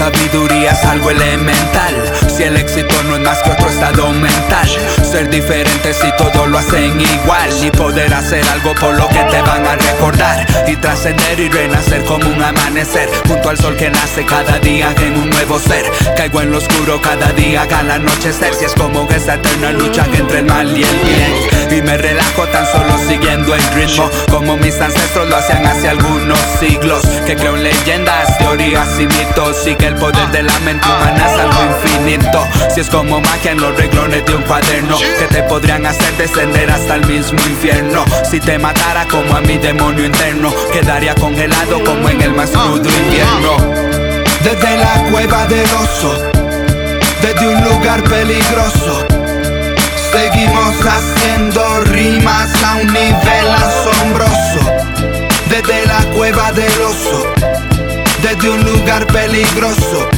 sabiduría es algo elemental. Si el éxito no es más que otro estado mental, ser diferente si todo lo hacen igual. Y poder hacer algo por lo que te van a recordar. Y trascender y renacer como un amanecer. Junto al sol que nace cada día en un nuevo ser. Caigo en lo oscuro cada día al anochecer. Si es como esa eterna lucha entre el mal y el bien. Y me relajo tan solo siguiendo el ritmo. Como mis ancestros lo hacían hace algunos siglos. Que creo en leyendas, teorías y mitos. Y que el poder de la mente humana es algo infinito. Si es como magia en los reglones de un cuaderno. Que te podrían hacer descender hasta el mismo infierno. Si te matara como a mi demonio interno. Quedaría congelado como en el más crudo invierno. Desde la cueva del oso, desde un lugar peligroso, a un nivel asombroso. Desde la cueva del oso, desde un lugar peligroso.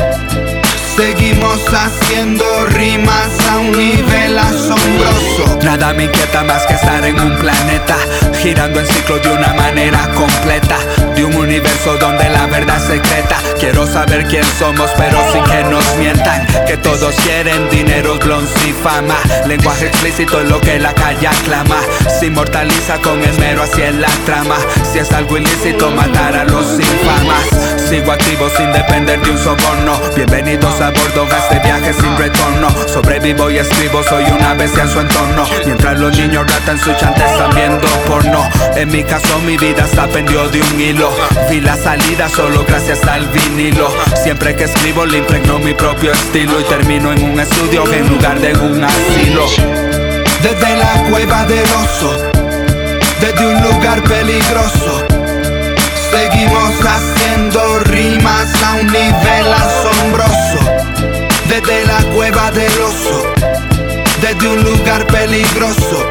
Seguimos haciendo rimas a un nivel asombroso. Nada me inquieta más que estar en un planeta, girando en ciclo de una manera completa. De un universo donde la verdad es secreta. Saber quién somos, pero sin que nos mientan. Que todos quieren dinero, blons y fama. Lenguaje explícito es lo que la calle aclama. Se inmortaliza con esmero hacia la trama. Si es algo ilícito, matar a los infamas. Sigo activo sin depender de un soborno. Bienvenidos a bordo de este viaje sin retorno. Sobrevivo y escribo, soy una bestia en su entorno. Mientras los niños ratan su chante están viendo porno. En mi caso, mi vida está pendió de un hilo. Vi la salida solo gracias al vinilo. Siempre que escribo, le impregno mi propio estilo. Y termino en un estudio en lugar de un asilo. Desde la cueva del oso, desde un lugar peligroso. Seguimos haciendo rimas a un nivel desde un lugar peligroso.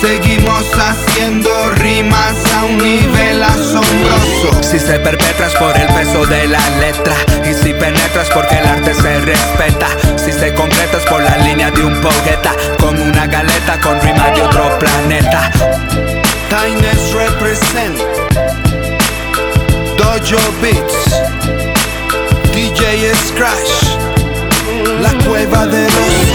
Seguimos haciendo rimas a un nivel asombroso. Si se perpetras por el peso de la letra. Y si penetras porque el arte se respeta. Si se concretas por la línea de un poeta. Con una galeta con rima de otro planeta. Tines represent. Dojo Beats. DJ Scratch. La cueva del oso.